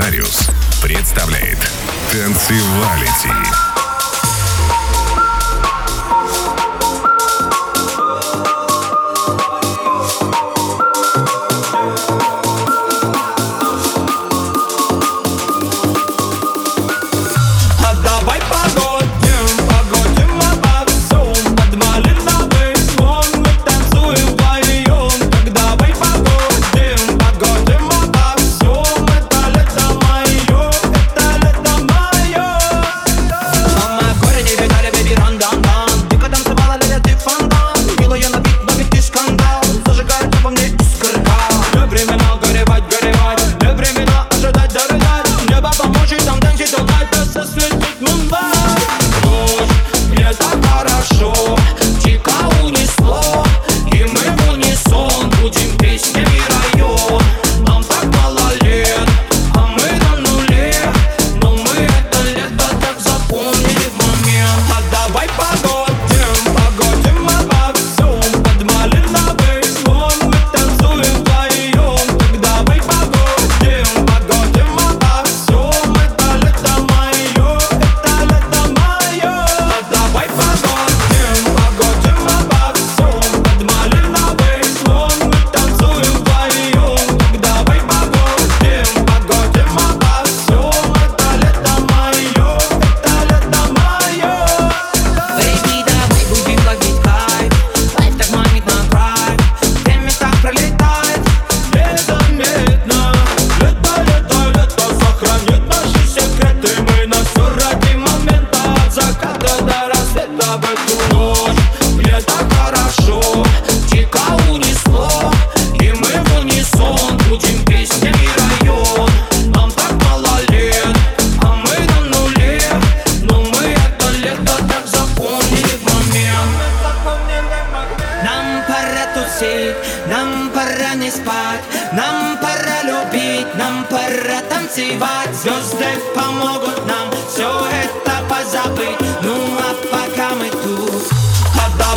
Дариус представляет Танцевалити.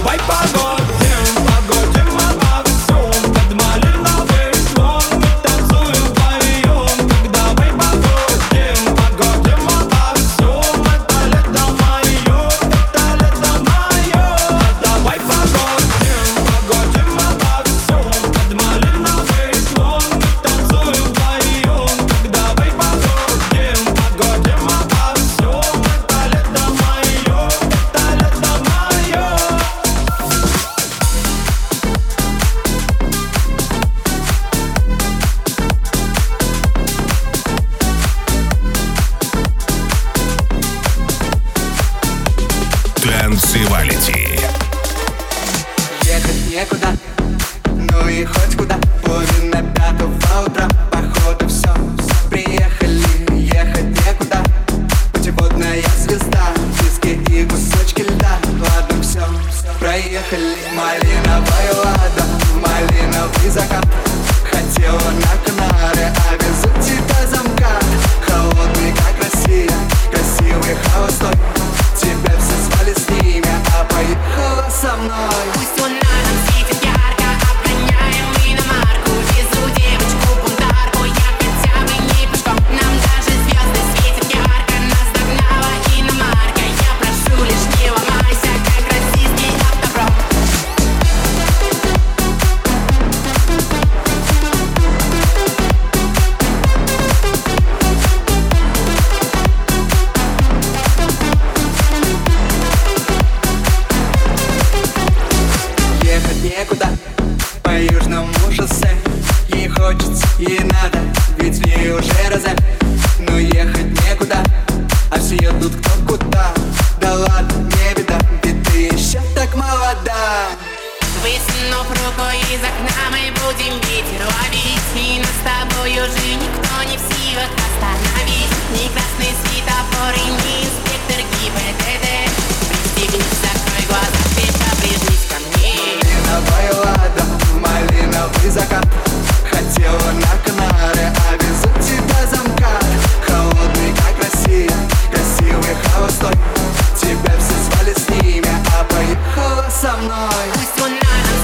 wipe out не надо, ведь мне уже роза Но ехать некуда, а все едут кто куда. Да ладно, не беда, ведь ты еще так молода. Высунув рукой из окна мы будем ветер ловить. И нас с тобой уже никто не в силах остановить. Ни красный светофор и ни инспектор ГИБДД. Пристегнись, закрой глаза, крепко прижмись ко мне. Малиновая лада, малиновый закат. Тело на Канаре, а Обязать тебя замкат Холодный, как Россия Красивый, холостой. Тебя все звали с ними А поехала со мной. Пусть луна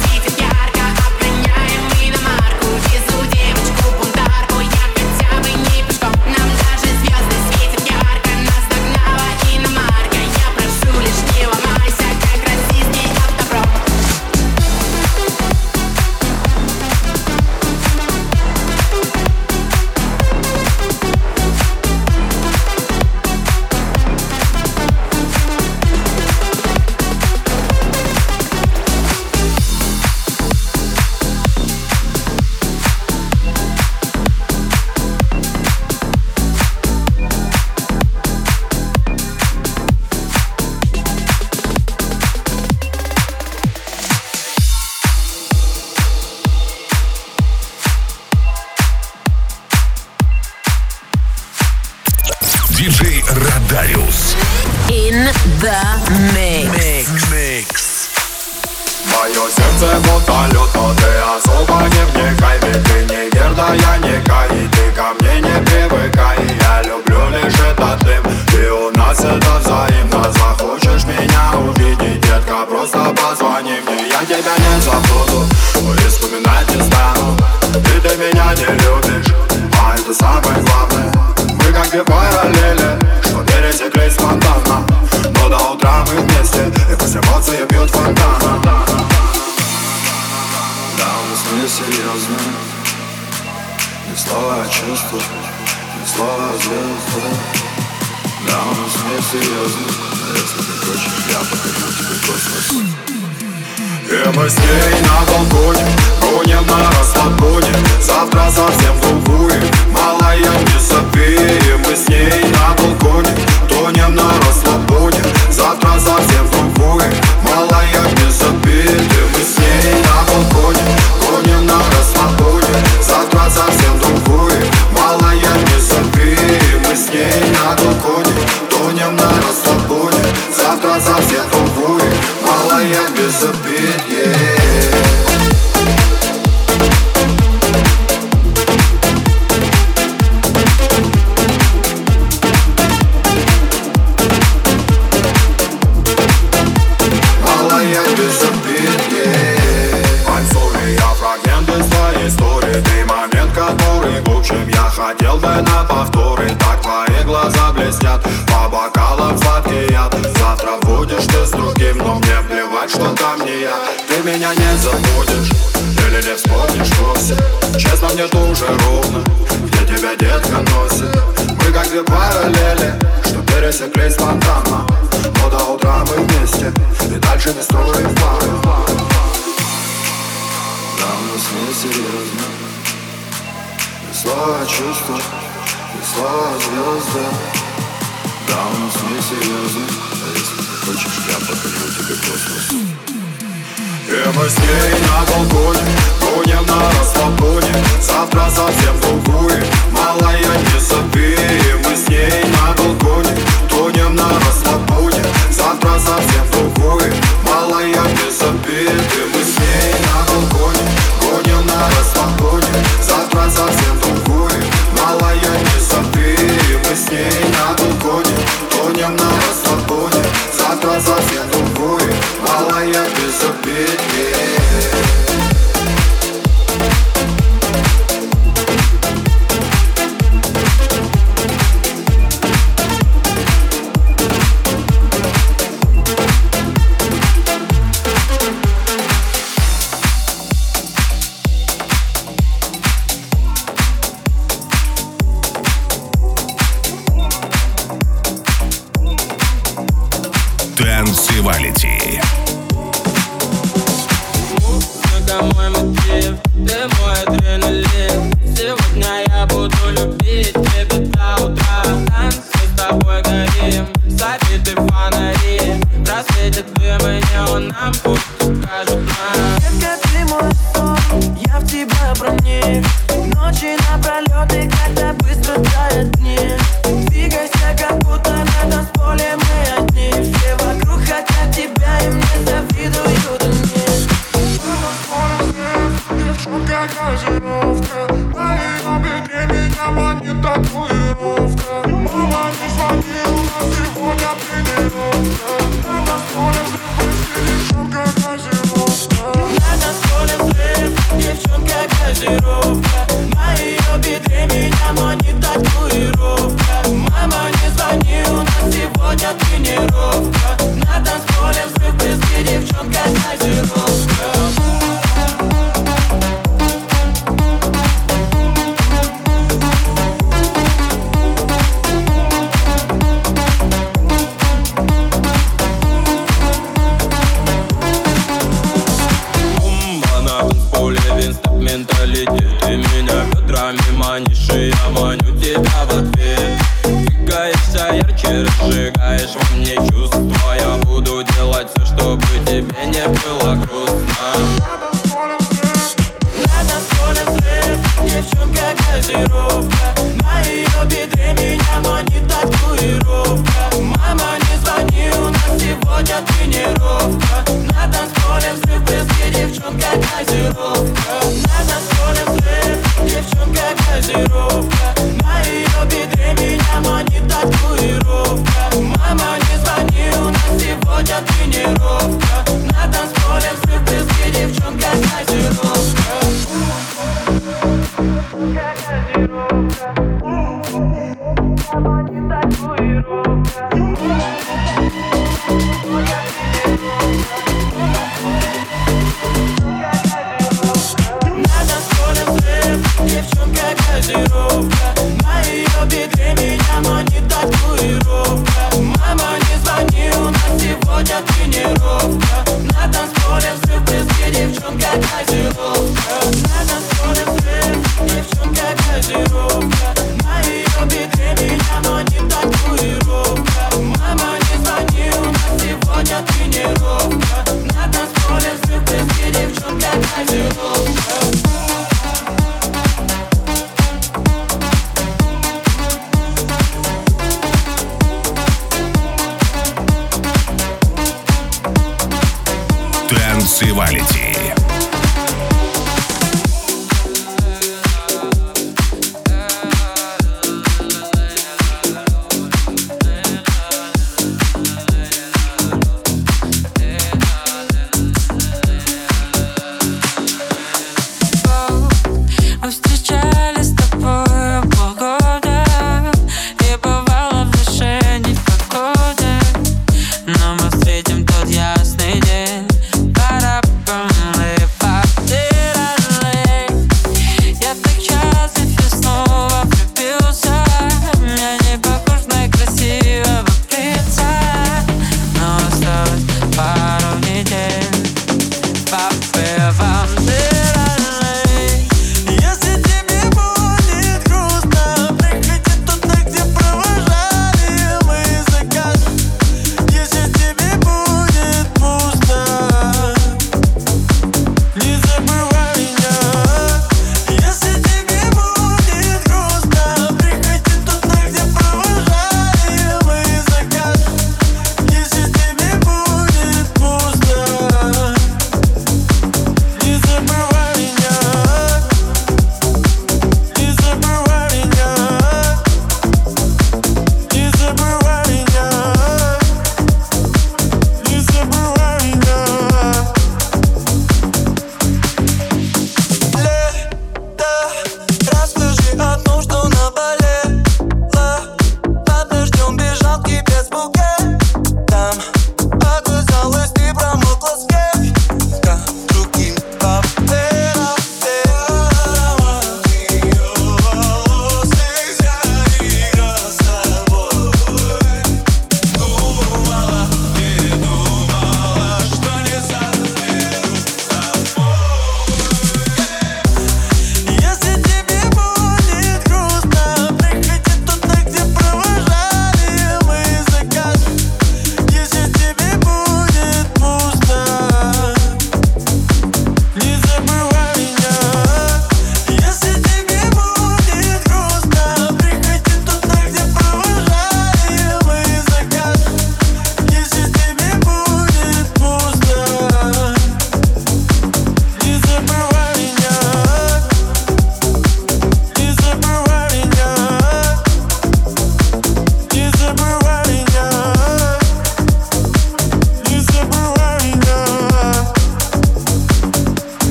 Не серьезно Ни слова чувства Ни слова звезды Да, у нас не серьезно Если ты хочешь, я покажу тебе космос. С ней на балконе Гоним на расслабоне. Завтра совсем в другую Малая, не сопи мы с ней на балконе Тонем на расслабоне. Завтра совсем в другую Малая, не сопи мы с ней на балконе Гоним на расслабоне Завтра совсем в другую. Малая, не И мы с ней на балконе. Тонем на расслабоне Завтра совсем в другую. Малая, без обид, yeah Мне тоже ровно. Где тебя детка носит? Мы как две параллели Что пересеклись спонтанно. Но до утра мы вместе И дальше не строим планы. Да, у нас не серьезно. И слова чувства И слова звезды Да, у нас не серьезно. А если ты хочешь, я покажу тебе космос с ней на балконе Гоним на расслабоне. Завтра совсем другую Малая, не И мы с ней на балконе Тонем на расслабоне. Завтра совсем другую Малая, не И мы с ней на балконе Гоним на расслабоне. Завтра совсем другую Малая, не И мы с ней Малая, без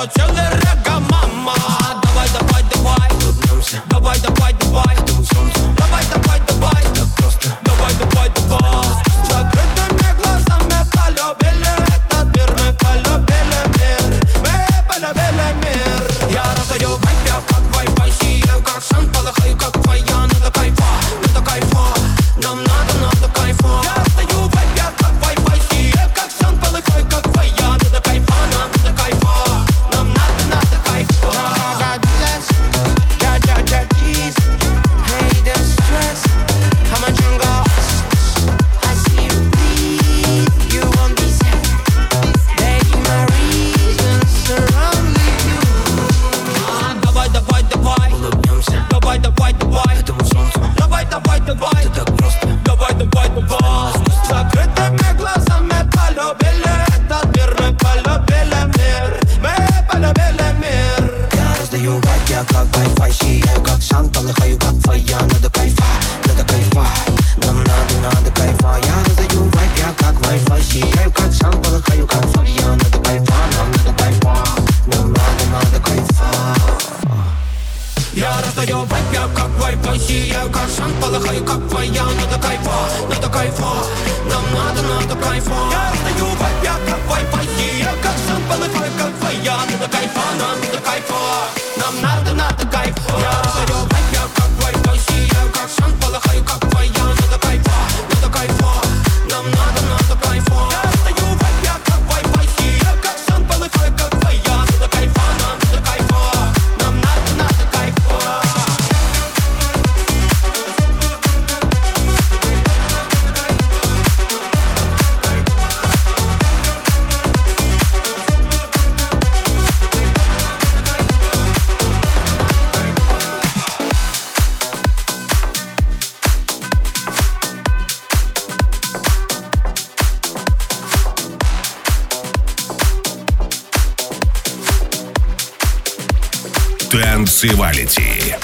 Yo, tell Танцевалити.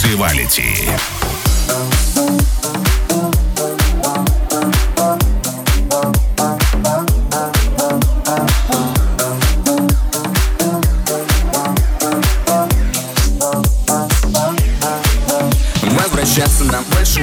Сивалити.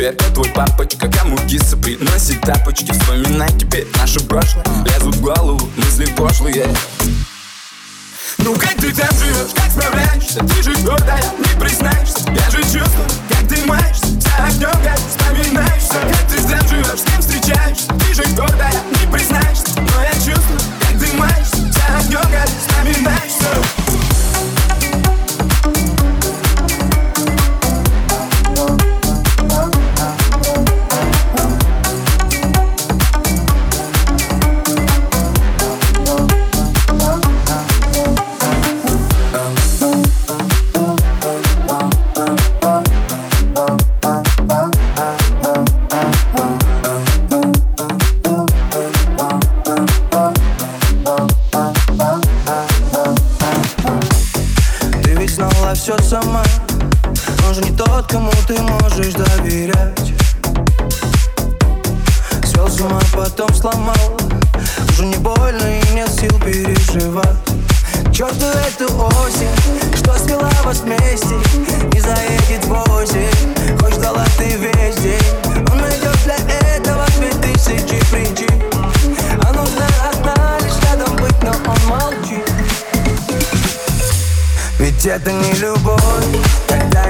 теперь, твой папочка Кому киса приносит тапочки. Вспоминай теперь наше прошлое. Лезут в голову мысли пошлые. Ну как ты там живешь, как справляешься? Ты же гордая, не признаешься. Я же чувствую, как ты маешься За огнем, как вспоминаешься. Как ты там живешь, с кем встречаешься? Ты же гордая, делала все сама. Он же не тот, кому ты можешь доверять. Свел с ума, потом сломал. Уже не больно и нет сил переживать. Черту эту осень, что свела вас вместе Не заедет в осень, хоть ждала ты весь день. Он найдет для этого две тысячи причин. Это не любовь. Когда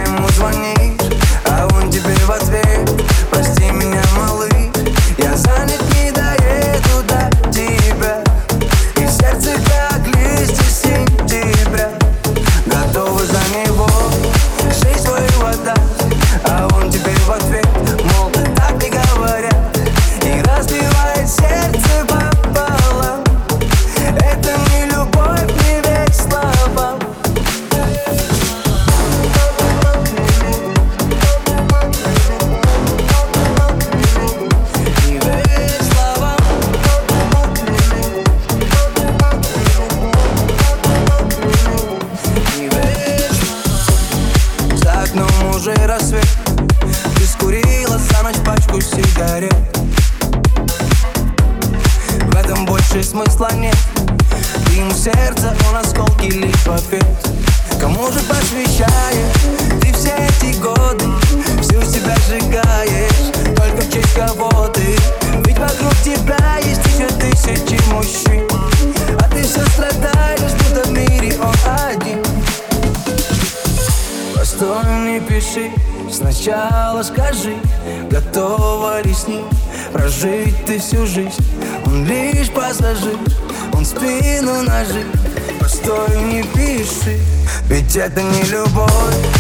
это не любовь.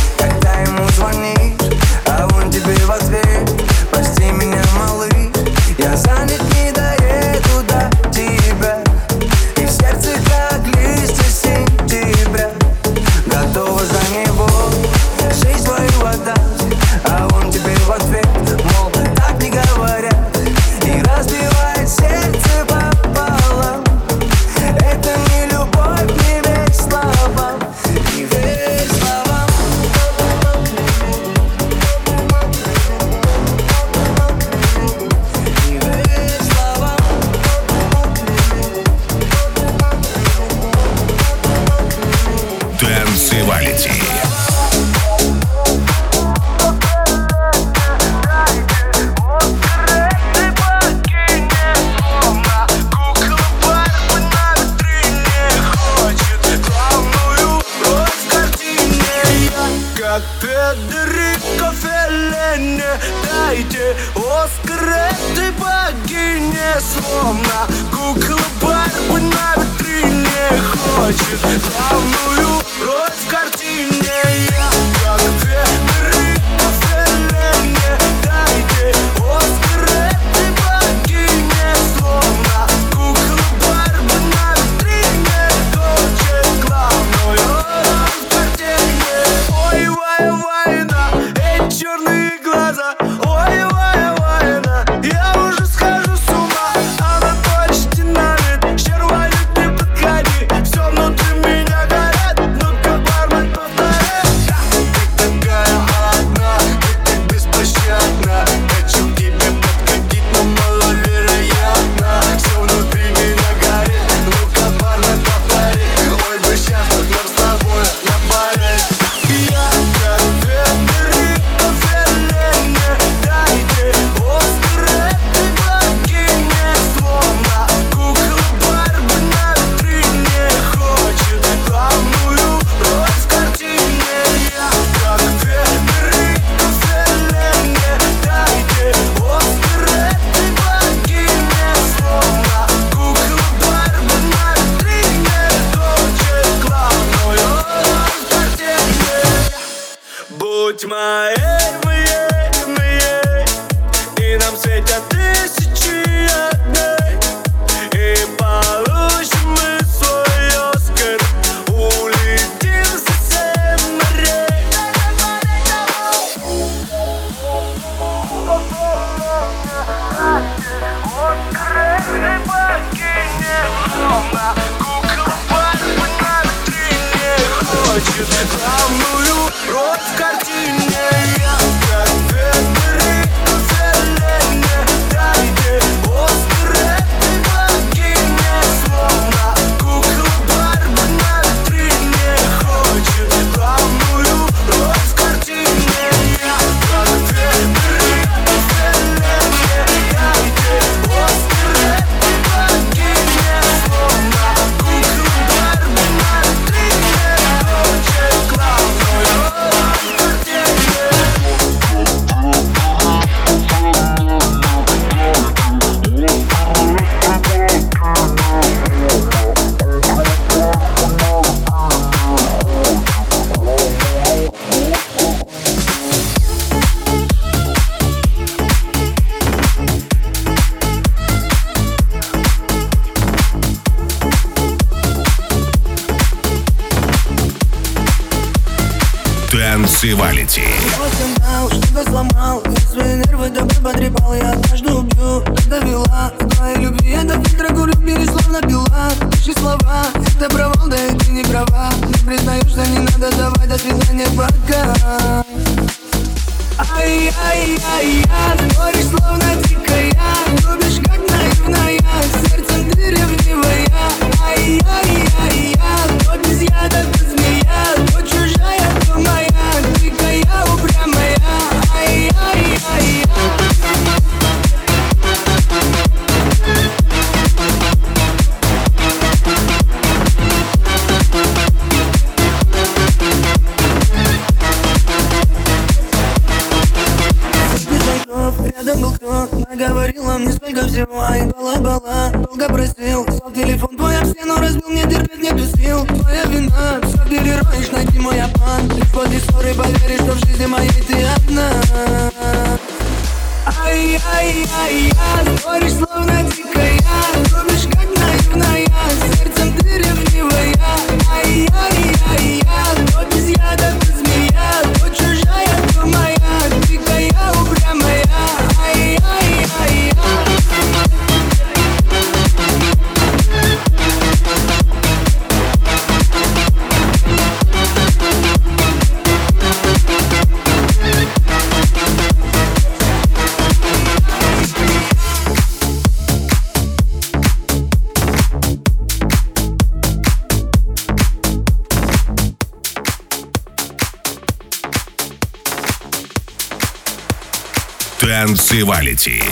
Танцевалити.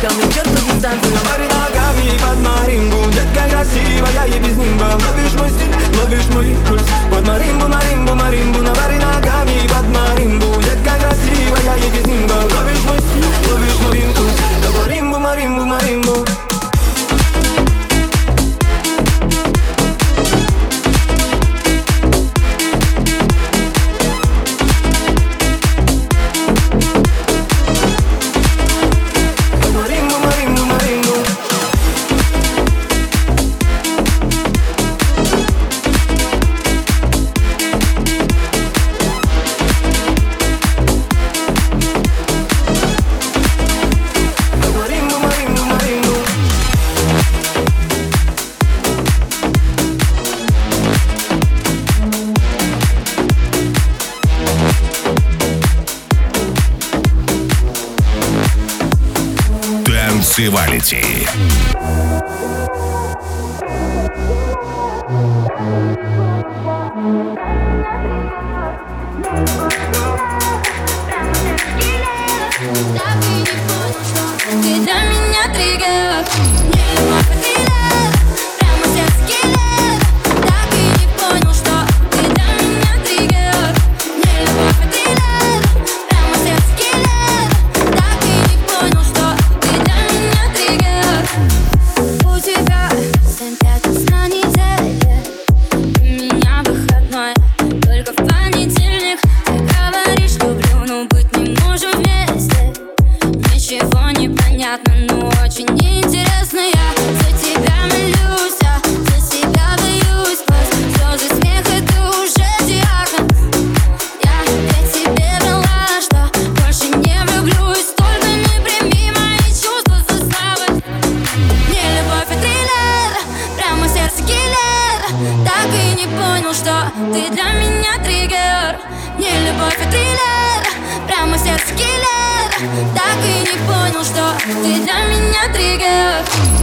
像你这样的人。Variety. Так и не понял, что ты для меня триггер.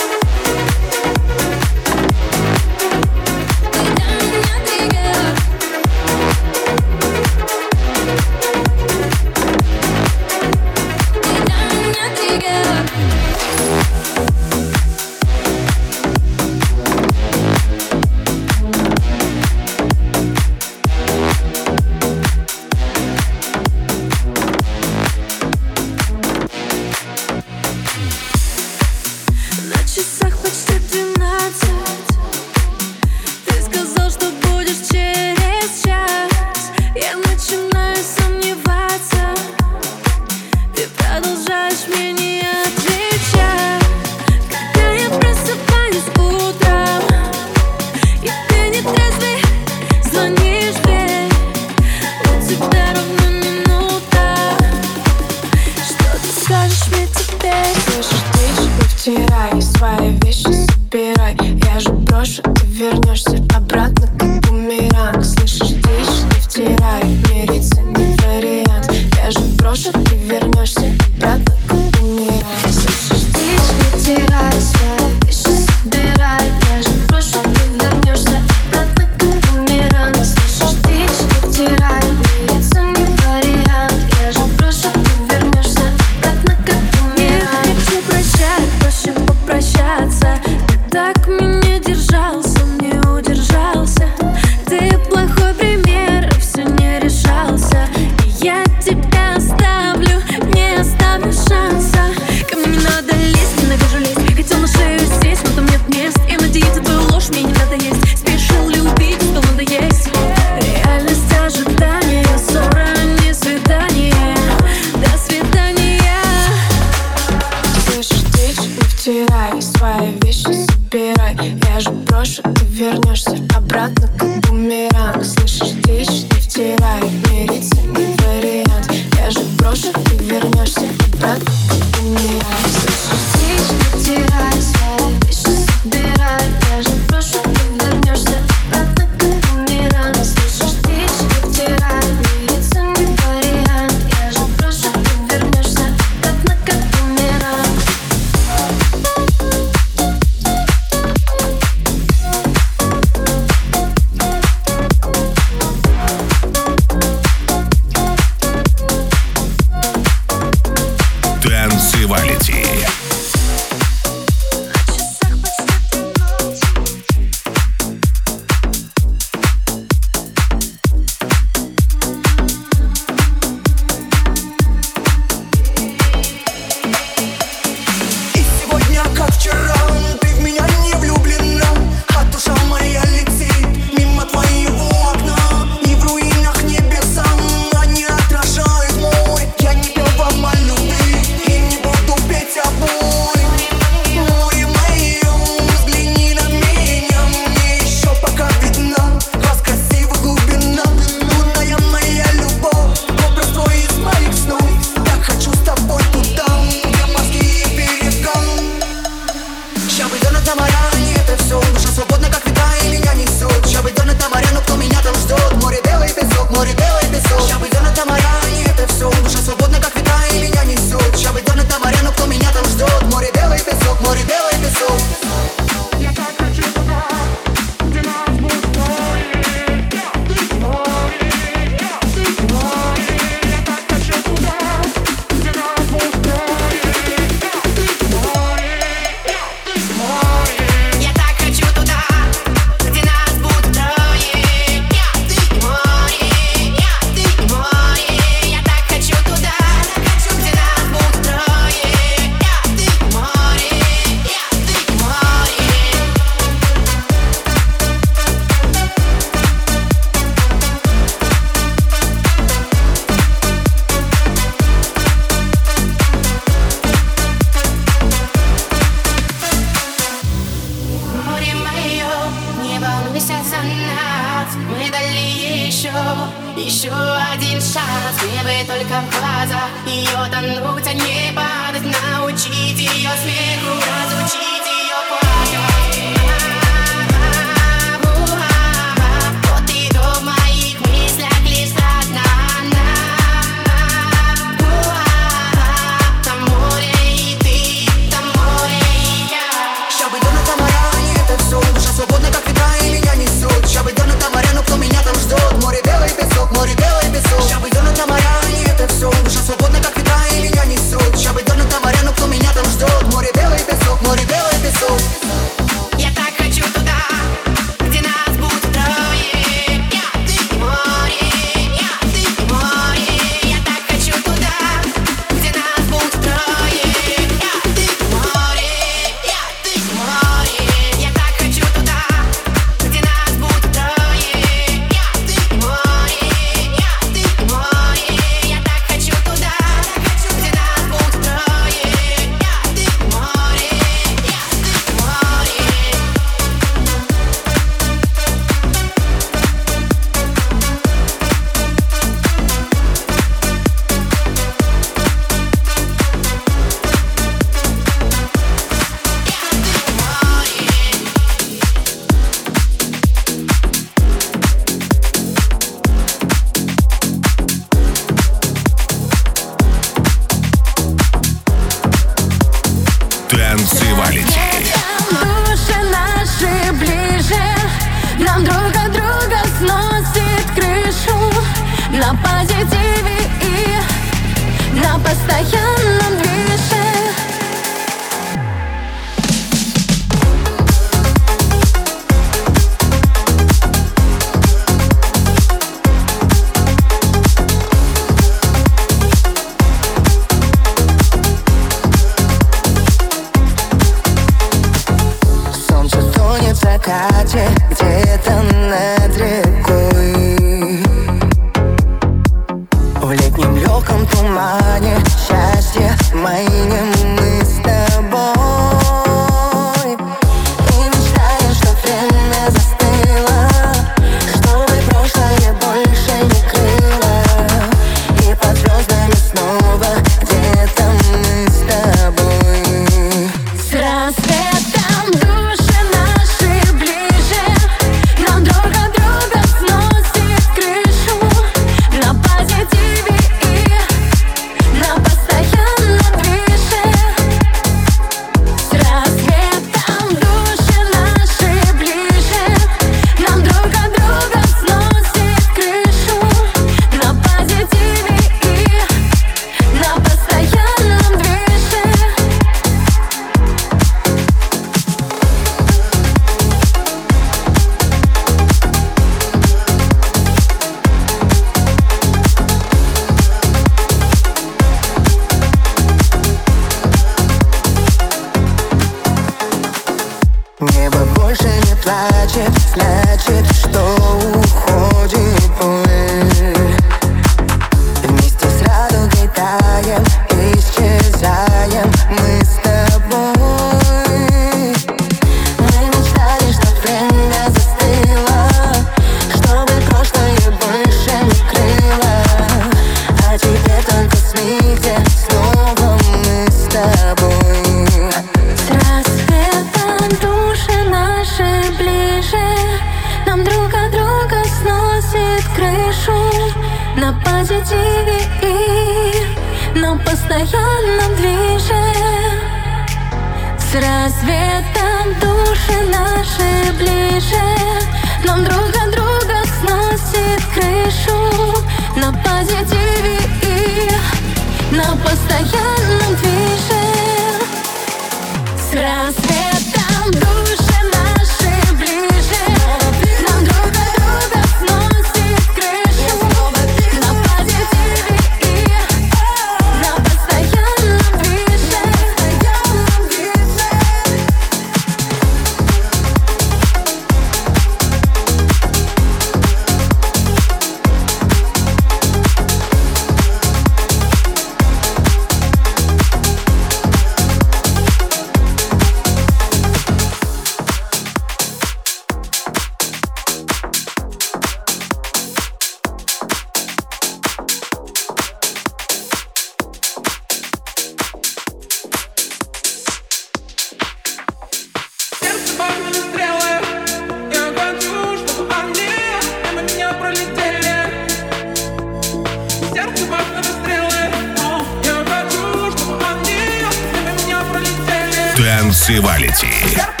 Севалити.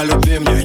Я любви мне